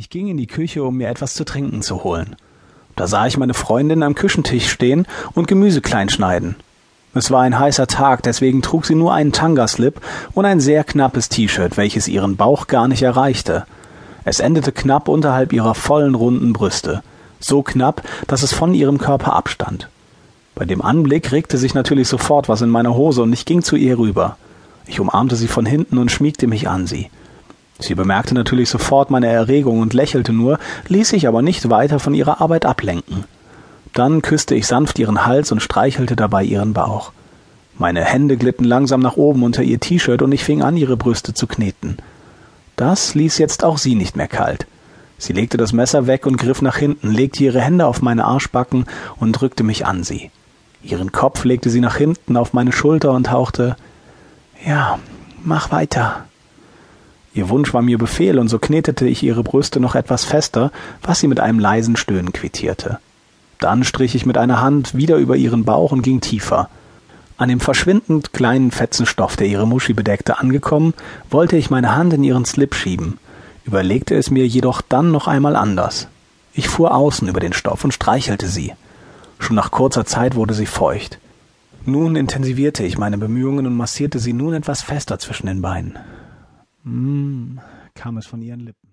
Ich ging in die Küche, um mir etwas zu trinken zu holen. Da sah ich meine Freundin am Küchentisch stehen und Gemüse klein schneiden. Es war ein heißer Tag, deswegen trug sie nur einen Tangaslip und ein sehr knappes T-Shirt, welches ihren Bauch gar nicht erreichte. Es endete knapp unterhalb ihrer vollen runden Brüste, so knapp, dass es von ihrem Körper abstand. Bei dem Anblick regte sich natürlich sofort was in meiner Hose und ich ging zu ihr rüber. Ich umarmte sie von hinten und schmiegte mich an sie. Sie bemerkte natürlich sofort meine Erregung und lächelte nur, ließ sich aber nicht weiter von ihrer Arbeit ablenken. Dann küsste ich sanft ihren Hals und streichelte dabei ihren Bauch. Meine Hände glitten langsam nach oben unter ihr T-Shirt und ich fing an, ihre Brüste zu kneten. Das ließ jetzt auch sie nicht mehr kalt. Sie legte das Messer weg und griff nach hinten, legte ihre Hände auf meine Arschbacken und drückte mich an sie. Ihren Kopf legte sie nach hinten auf meine Schulter und hauchte Ja, mach weiter. Ihr Wunsch war mir Befehl, und so knetete ich ihre Brüste noch etwas fester, was sie mit einem leisen Stöhnen quittierte. Dann strich ich mit einer Hand wieder über ihren Bauch und ging tiefer. An dem verschwindend kleinen Fetzen Stoff, der ihre Muschi bedeckte, angekommen, wollte ich meine Hand in ihren Slip schieben, überlegte es mir jedoch dann noch einmal anders. Ich fuhr außen über den Stoff und streichelte sie. Schon nach kurzer Zeit wurde sie feucht. Nun intensivierte ich meine Bemühungen und massierte sie nun etwas fester zwischen den Beinen. Mm, kam es von ihren Lippen.